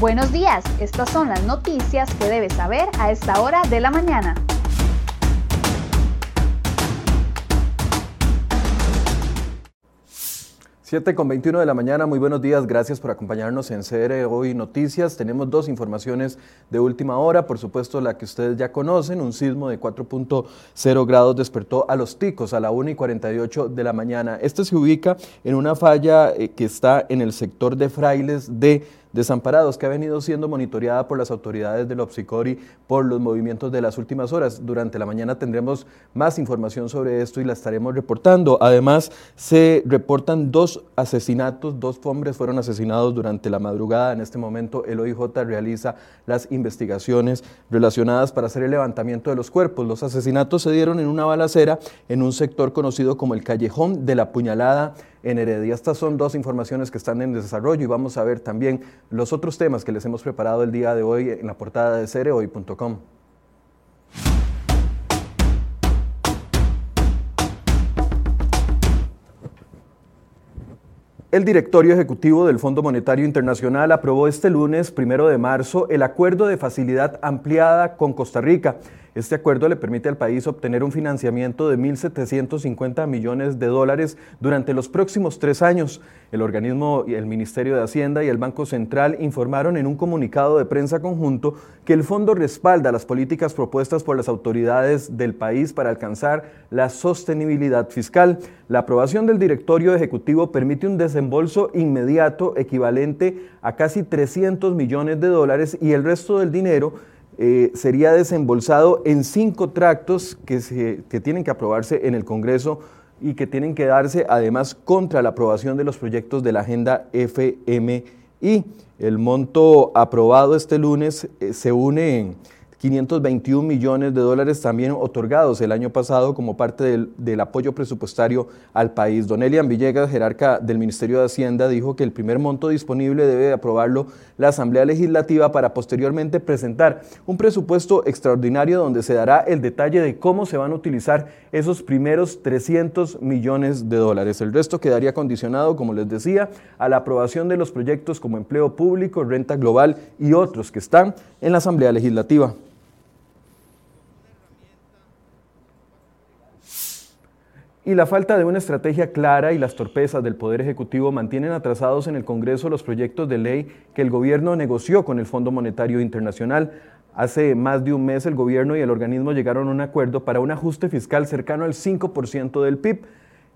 Buenos días, estas son las noticias que debes saber a esta hora de la mañana. 7 con 21 de la mañana, muy buenos días, gracias por acompañarnos en CR Hoy Noticias. Tenemos dos informaciones de última hora, por supuesto la que ustedes ya conocen, un sismo de 4.0 grados despertó a los ticos a la 1 y 48 de la mañana. Este se ubica en una falla eh, que está en el sector de Frailes de Desamparados, que ha venido siendo monitoreada por las autoridades del OPSICORI por los movimientos de las últimas horas. Durante la mañana tendremos más información sobre esto y la estaremos reportando. Además, se reportan dos asesinatos, dos hombres fueron asesinados durante la madrugada. En este momento, el OIJ realiza las investigaciones relacionadas para hacer el levantamiento de los cuerpos. Los asesinatos se dieron en una balacera en un sector conocido como el Callejón de la Puñalada en Heredia. Estas son dos informaciones que están en desarrollo y vamos a ver también los otros temas que les hemos preparado el día de hoy en la portada de cereoy.com. El directorio ejecutivo del Fondo Monetario Internacional aprobó este lunes, primero de marzo, el acuerdo de facilidad ampliada con Costa Rica. Este acuerdo le permite al país obtener un financiamiento de 1.750 millones de dólares durante los próximos tres años. El organismo el Ministerio de Hacienda y el Banco Central informaron en un comunicado de prensa conjunto que el fondo respalda las políticas propuestas por las autoridades del país para alcanzar la sostenibilidad fiscal. La aprobación del directorio ejecutivo permite un desembolso inmediato equivalente a casi 300 millones de dólares y el resto del dinero eh, sería desembolsado en cinco tractos que, se, que tienen que aprobarse en el Congreso y que tienen que darse además contra la aprobación de los proyectos de la agenda FMI. El monto aprobado este lunes eh, se une en 521 millones de dólares también otorgados el año pasado como parte del, apoyo presupuestario al país. Don Elian Villegas, jerarca del Ministerio de Hacienda, dijo que el primer monto disponible debe aprobarlo la Asamblea Legislativa para posteriormente presentar un presupuesto extraordinario donde se dará el detalle de cómo se van a utilizar esos primeros 300 millones de dólares. El resto quedaría condicionado, como les decía, a la aprobación de los proyectos como empleo público, renta global y otros que están en la Asamblea Legislativa. Y la falta de una estrategia clara y las torpezas del Poder Ejecutivo mantienen atrasados en el Congreso los proyectos de ley que el gobierno negoció con el Fondo Monetario Internacional. Hace más de un mes el gobierno y el organismo llegaron a un acuerdo para un ajuste fiscal cercano al 5% del PIB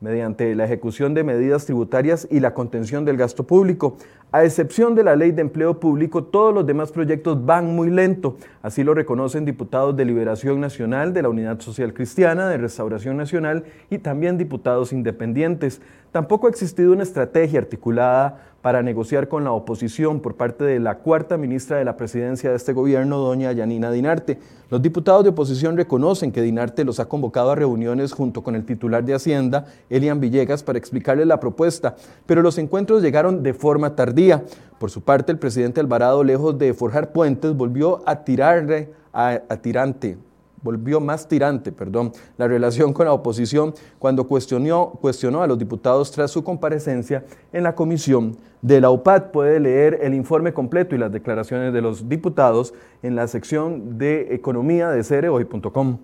mediante la ejecución de medidas tributarias y la contención del gasto público. A excepción de la ley de empleo público, todos los demás proyectos van muy lento. Así lo reconocen diputados de Liberación Nacional, de la Unidad Social Cristiana, de Restauración Nacional y también diputados independientes. Tampoco ha existido una estrategia articulada para negociar con la oposición por parte de la cuarta ministra de la presidencia de este gobierno, doña Yanina Dinarte. Los diputados de oposición reconocen que Dinarte los ha convocado a reuniones junto con el titular de Hacienda, Elian Villegas, para explicarle la propuesta, pero los encuentros llegaron de forma tardía. Por su parte, el presidente Alvarado, lejos de forjar puentes, volvió a tirarle a, a Tirante, volvió más tirante, perdón, la relación con la oposición cuando cuestionó, cuestionó a los diputados tras su comparecencia en la comisión de la UPAD. Puede leer el informe completo y las declaraciones de los diputados en la sección de economía de cereoy.com.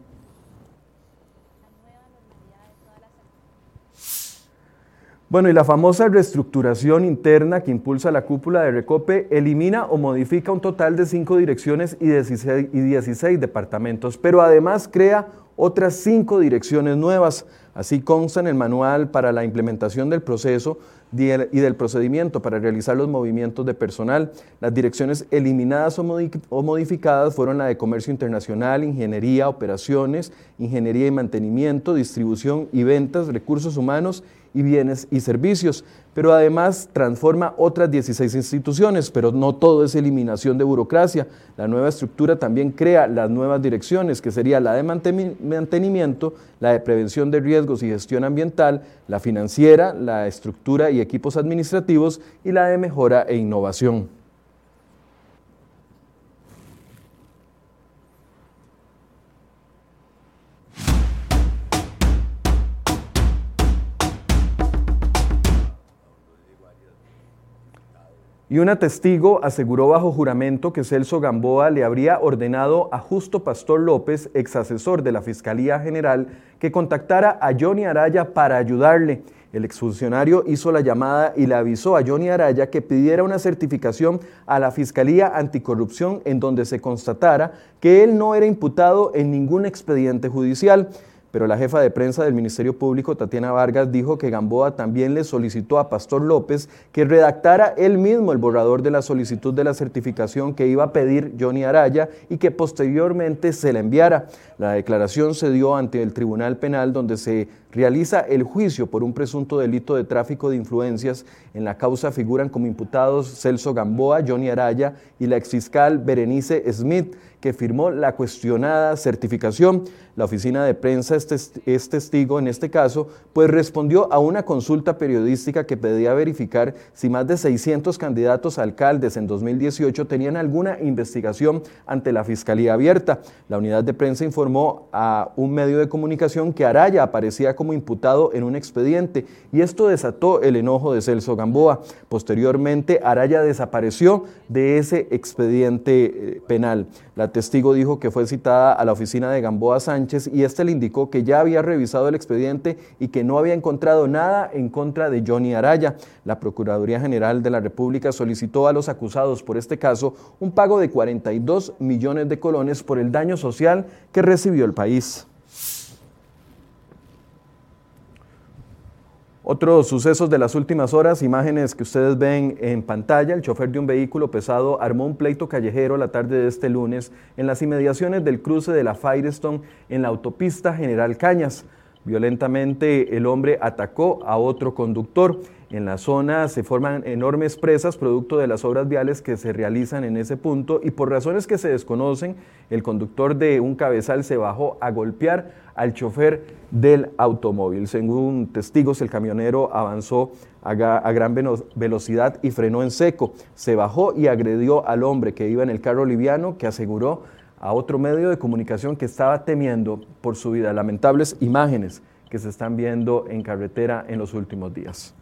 Bueno, y la famosa reestructuración interna que impulsa la cúpula de Recope elimina o modifica un total de cinco direcciones y 16, departamentos, pero además crea otras cinco direcciones nuevas. Así consta en el manual para la implementación del proceso y del procedimiento para realizar los movimientos de personal. Las direcciones eliminadas o modificadas fueron la de Comercio Internacional, Ingeniería, Operaciones, Ingeniería y Mantenimiento, Distribución y Ventas, Recursos Humanos y bienes y servicios, pero además transforma otras 16 instituciones, pero no todo es eliminación de burocracia. La nueva estructura también crea las nuevas direcciones, que sería la de mantenimiento, la de prevención de riesgos y gestión ambiental, la financiera, la estructura y equipos administrativos y la de mejora e innovación. Y una testigo aseguró bajo juramento que Celso Gamboa le habría ordenado a Justo Pastor López, ex asesor de la Fiscalía General, que contactara a Johnny Araya para ayudarle. El exfuncionario hizo la llamada y le avisó a Johnny Araya que pidiera una certificación a la Fiscalía Anticorrupción en donde se constatara que él no era imputado en ningún expediente judicial pero la jefa de prensa del Ministerio Público, Tatiana Vargas, dijo que Gamboa también le solicitó a Pastor López que redactara él mismo el borrador de la solicitud de la certificación que iba a pedir Johnny Araya y que posteriormente se la enviara. La declaración se dio ante el Tribunal Penal donde se realiza el juicio por un presunto delito de tráfico de influencias. En la causa figuran como imputados Celso Gamboa, Johnny Araya y la exfiscal Berenice Smith que firmó la cuestionada certificación. La oficina de prensa es testigo en este caso, pues respondió a una consulta periodística que pedía verificar si más de 600 candidatos a alcaldes en 2018 tenían alguna investigación ante la Fiscalía Abierta. La unidad de prensa informó a un medio de comunicación que Araya aparecía como imputado en un expediente y esto desató el enojo de Celso Gamboa. Posteriormente, Araya desapareció de ese expediente eh, penal. La testigo dijo que fue citada a la oficina de Gamboa Sánchez y este le indicó que ya había revisado el expediente y que no había encontrado nada en contra de Johnny Araya. La Procuraduría General de la República solicitó a los acusados por este caso un pago de 42 millones de colones por el daño social que recibió el país. Otros sucesos de las últimas horas, imágenes que ustedes ven en pantalla, el chofer de un vehículo pesado armó un pleito callejero la tarde de este lunes en las inmediaciones del cruce de la Firestone en la autopista General Cañas. Violentamente el hombre atacó a otro conductor. En la zona se forman enormes presas producto de las obras viales que se realizan en ese punto y por razones que se desconocen, el conductor de un cabezal se bajó a golpear al chofer del automóvil. Según testigos, el camionero avanzó a, gran velocidad y frenó en seco. Se bajó y agredió al hombre que iba en el carro liviano que aseguró a otro medio de comunicación que estaba temiendo por su vida. Lamentables imágenes que se están viendo en carretera en los últimos días.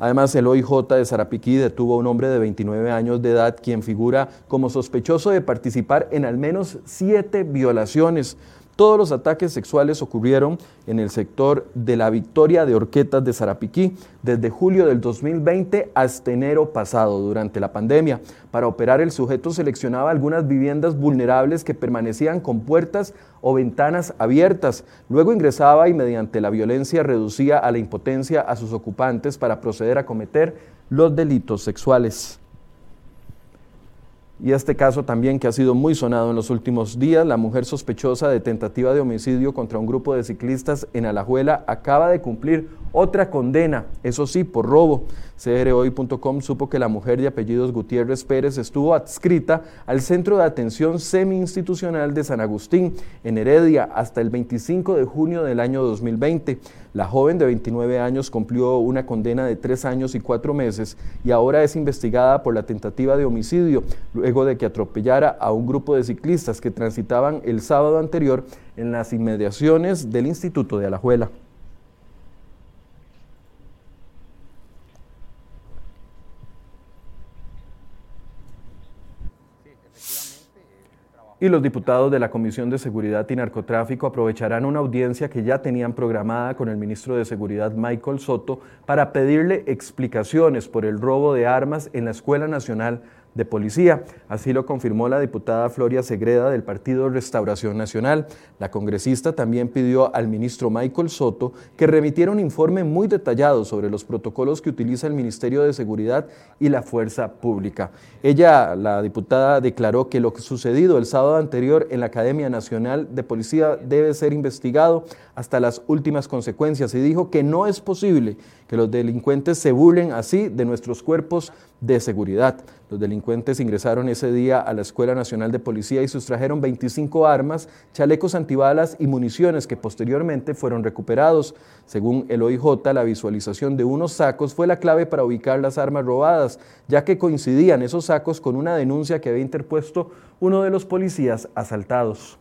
Además, el OIJ de Sarapiquí detuvo a un hombre de 29 años de edad quien figura como sospechoso de participar en al menos siete violaciones. Todos los ataques sexuales ocurrieron en el sector de la Victoria de Orquetas de Sarapiquí desde julio del 2020 hasta enero pasado, durante la pandemia. Para operar el sujeto seleccionaba algunas viviendas vulnerables que permanecían con puertas o ventanas abiertas. Luego ingresaba y mediante la violencia reducía a la impotencia a sus ocupantes para proceder a cometer los delitos sexuales. Y este caso también que ha sido muy sonado en los últimos días, la mujer sospechosa de tentativa de homicidio contra un grupo de ciclistas en Alajuela acaba de cumplir otra condena, eso sí, por robo. CROI.com supo que la mujer de apellidos Gutiérrez Pérez estuvo adscrita al Centro de Atención Semi-Institucional de San Agustín, en Heredia, hasta el 25 de junio del año 2020. La joven de 29 años cumplió una condena de tres años y cuatro meses y ahora es investigada por la tentativa de homicidio, luego de que atropellara a un grupo de ciclistas que transitaban el sábado anterior en las inmediaciones del Instituto de Alajuela. Y los diputados de la Comisión de Seguridad y Narcotráfico aprovecharán una audiencia que ya tenían programada con el ministro de Seguridad Michael Soto para pedirle explicaciones por el robo de armas en la Escuela Nacional de policía. Así lo confirmó la diputada Floria Segreda del Partido Restauración Nacional. La congresista también pidió al ministro Michael Soto que remitiera un informe muy detallado sobre los protocolos que utiliza el Ministerio de Seguridad y la Fuerza Pública. Ella, la diputada, declaró que lo sucedido el sábado anterior en la Academia Nacional de Policía debe ser investigado hasta las últimas consecuencias y dijo que no es posible que los delincuentes se burlen así de nuestros cuerpos de seguridad. Los delincuentes ingresaron ese día a la Escuela Nacional de Policía y sustrajeron 25 armas, chalecos antibalas y municiones que posteriormente fueron recuperados. Según el OIJ, la visualización de unos sacos fue la clave para ubicar las armas robadas, ya que coincidían esos sacos con una denuncia que había interpuesto uno de los policías asaltados.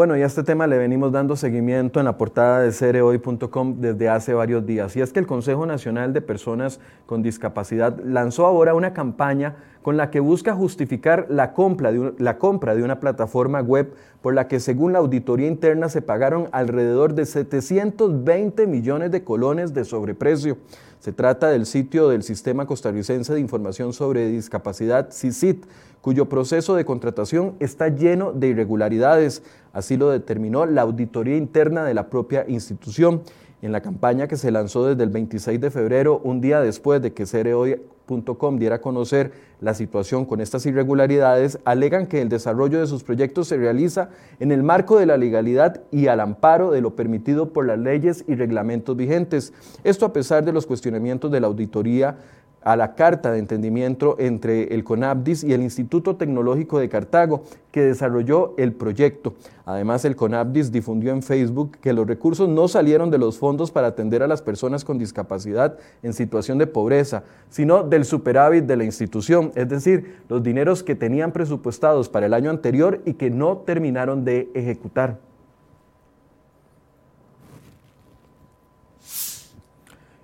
Bueno, y a este tema le venimos dando seguimiento en la portada de cereoy.com desde hace varios días. Y es que el Consejo Nacional de Personas con Discapacidad lanzó ahora una campaña con la que busca justificar la compra, de la compra de una plataforma web por la que según la auditoría interna se pagaron alrededor de 720 millones de colones de sobreprecio. Se trata del sitio del Sistema Costarricense de Información sobre Discapacidad, CICIT, cuyo proceso de contratación está lleno de irregularidades. Así lo determinó la auditoría interna de la propia institución. En la campaña que se lanzó desde el 26 de febrero, un día después de que Cereoy.com diera a conocer la situación con estas irregularidades, alegan que el desarrollo de sus proyectos se realiza en el marco de la legalidad y al amparo de lo permitido por las leyes y reglamentos vigentes. Esto a pesar de los cuestionamientos de la auditoría a la carta de entendimiento entre el CONABDIS y el Instituto Tecnológico de Cartago, que desarrolló el proyecto. Además, el CONABDIS difundió en Facebook que los recursos no salieron de los fondos para atender a las personas con discapacidad en situación de pobreza, sino del superávit de la institución, es decir, los dineros que tenían presupuestados para el año anterior y que no terminaron de ejecutar.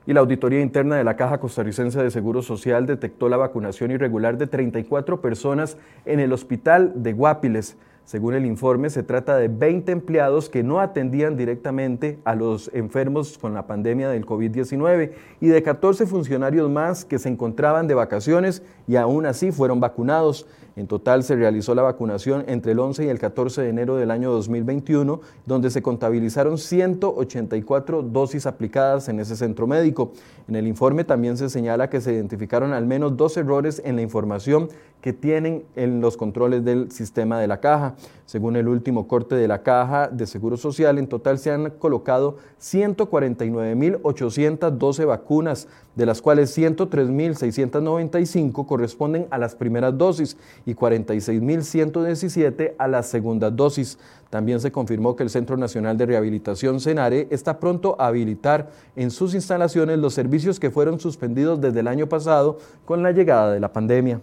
Y la Auditoría Interna de la Caja Costarricense de Seguro Social detectó la vacunación irregular de 34 personas en el hospital de Guapiles. Según el informe, se trata de 20 empleados que no atendían directamente a los enfermos con la pandemia del COVID-19 y de 14 funcionarios más que se encontraban de vacaciones y aún así fueron vacunados. En total se realizó la vacunación entre el 11 y el 14 de enero del año 2021, donde se contabilizaron 184 dosis aplicadas en ese centro médico. En el informe también se señala que se identificaron al menos dos errores en la información que tienen en los controles del sistema de la caja. Según el último corte de la caja de Seguro Social, en total se han colocado 149.812 vacunas, de las cuales 103.695 corresponden a las primeras dosis y 46.117 a las segundas dosis. También se confirmó que el Centro Nacional de Rehabilitación CENARE está pronto a habilitar en sus instalaciones los servicios que fueron suspendidos desde el año pasado con la llegada de la pandemia.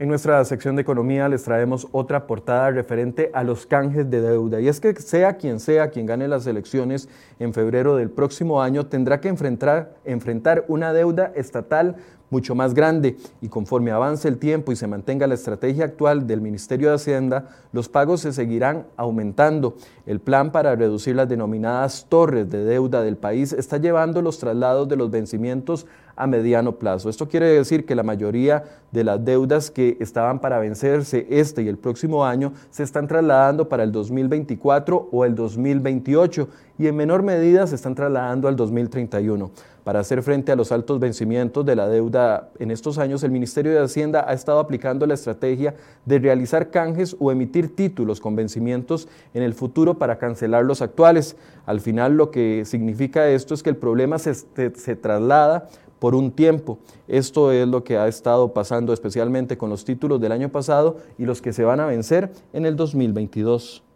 En nuestra sección de economía les traemos otra portada referente a los canjes de deuda. Y es que sea quien sea quien gane las elecciones en febrero del próximo año, tendrá que enfrentar, enfrentar una deuda estatal mucho más grande y conforme avance el tiempo y se mantenga la estrategia actual del Ministerio de Hacienda, los pagos se seguirán aumentando. El plan para reducir las denominadas torres de deuda del país está llevando los traslados de los vencimientos a mediano plazo. Esto quiere decir que la mayoría de las deudas que estaban para vencerse este y el próximo año se están trasladando para el 2024 o el 2028 y en menor medida se están trasladando al 2031. Para hacer frente a los altos vencimientos de la deuda en estos años, el Ministerio de Hacienda ha estado aplicando la estrategia de realizar canjes o emitir títulos con vencimientos en el futuro para cancelar los actuales. Al final lo que significa esto es que el problema se, se traslada por un tiempo. Esto es lo que ha estado pasando especialmente con los títulos del año pasado y los que se van a vencer en el 2022.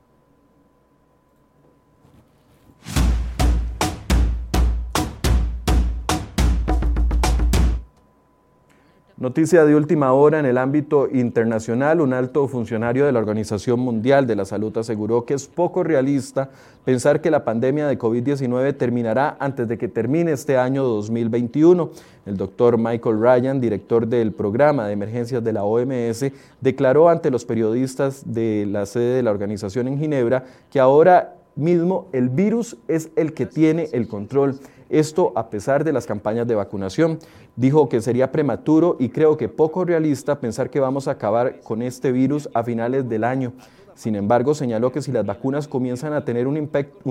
Noticia de última hora en el ámbito internacional, un alto funcionario de la Organización Mundial de la Salud aseguró que es poco realista pensar que la pandemia de COVID-19 terminará antes de que termine este año 2021. El doctor Michael Ryan, director del programa de emergencias de la OMS, declaró ante los periodistas de la sede de la organización en Ginebra que ahora mismo el virus es el que tiene el control. Esto a pesar de las campañas de vacunación. Dijo que sería prematuro y creo que poco realista pensar que vamos a acabar con este virus a finales del año. Sin embargo, señaló que si las vacunas comienzan a tener un,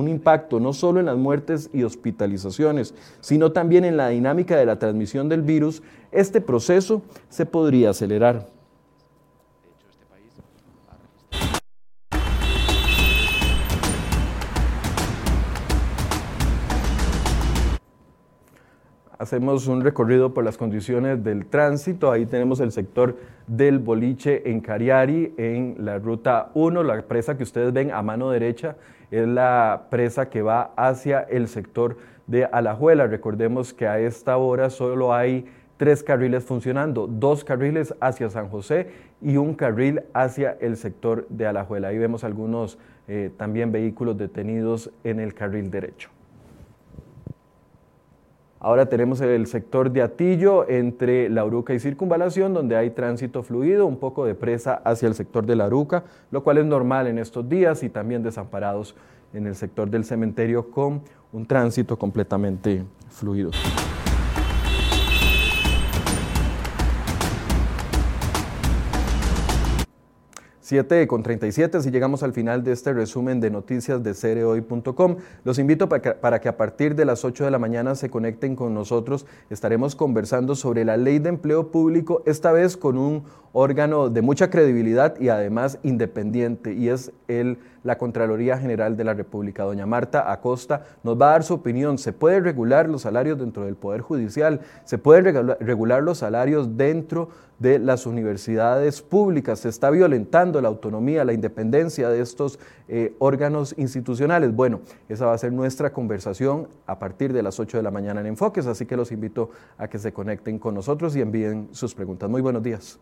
impacto no solo en las muertes y hospitalizaciones, sino también en la dinámica de la transmisión del virus, este proceso se podría acelerar. Hacemos un recorrido por las condiciones del tránsito. Ahí tenemos el sector del boliche en Cariari, en la ruta 1, la presa que ustedes ven a mano derecha es la presa que va hacia el sector de Alajuela. Recordemos que a esta hora solo hay tres carriles funcionando, dos carriles hacia San José y un carril hacia el sector de Alajuela. Ahí vemos algunos eh, también vehículos detenidos en el carril derecho. Ahora tenemos el sector de Atillo entre La Uruca y Circunvalación, donde hay tránsito fluido, un poco de presa hacia el sector de La Uruca, lo cual es normal en estos días y también desamparados en el sector del cementerio con un tránsito completamente fluido. 7 con 37, si llegamos al final de este resumen de noticias de cereoy.com. Los invito para que, a partir de las 8 de la mañana se conecten con nosotros. Estaremos conversando sobre la ley de empleo público, esta vez con un órgano de mucha credibilidad y además independiente, y es el, la Contraloría General de la República. Doña Marta Acosta nos va a dar su opinión. ¿Se puede regular los salarios dentro del Poder Judicial? ¿Se puede regular los salarios dentro de las universidades públicas? ¿Se está violentando la autonomía, la independencia de estos eh, órganos institucionales? Bueno, esa va a ser nuestra conversación a partir de las 8 de la mañana en Enfoques, así que los invito a que se conecten con nosotros y envíen sus preguntas. Muy buenos días.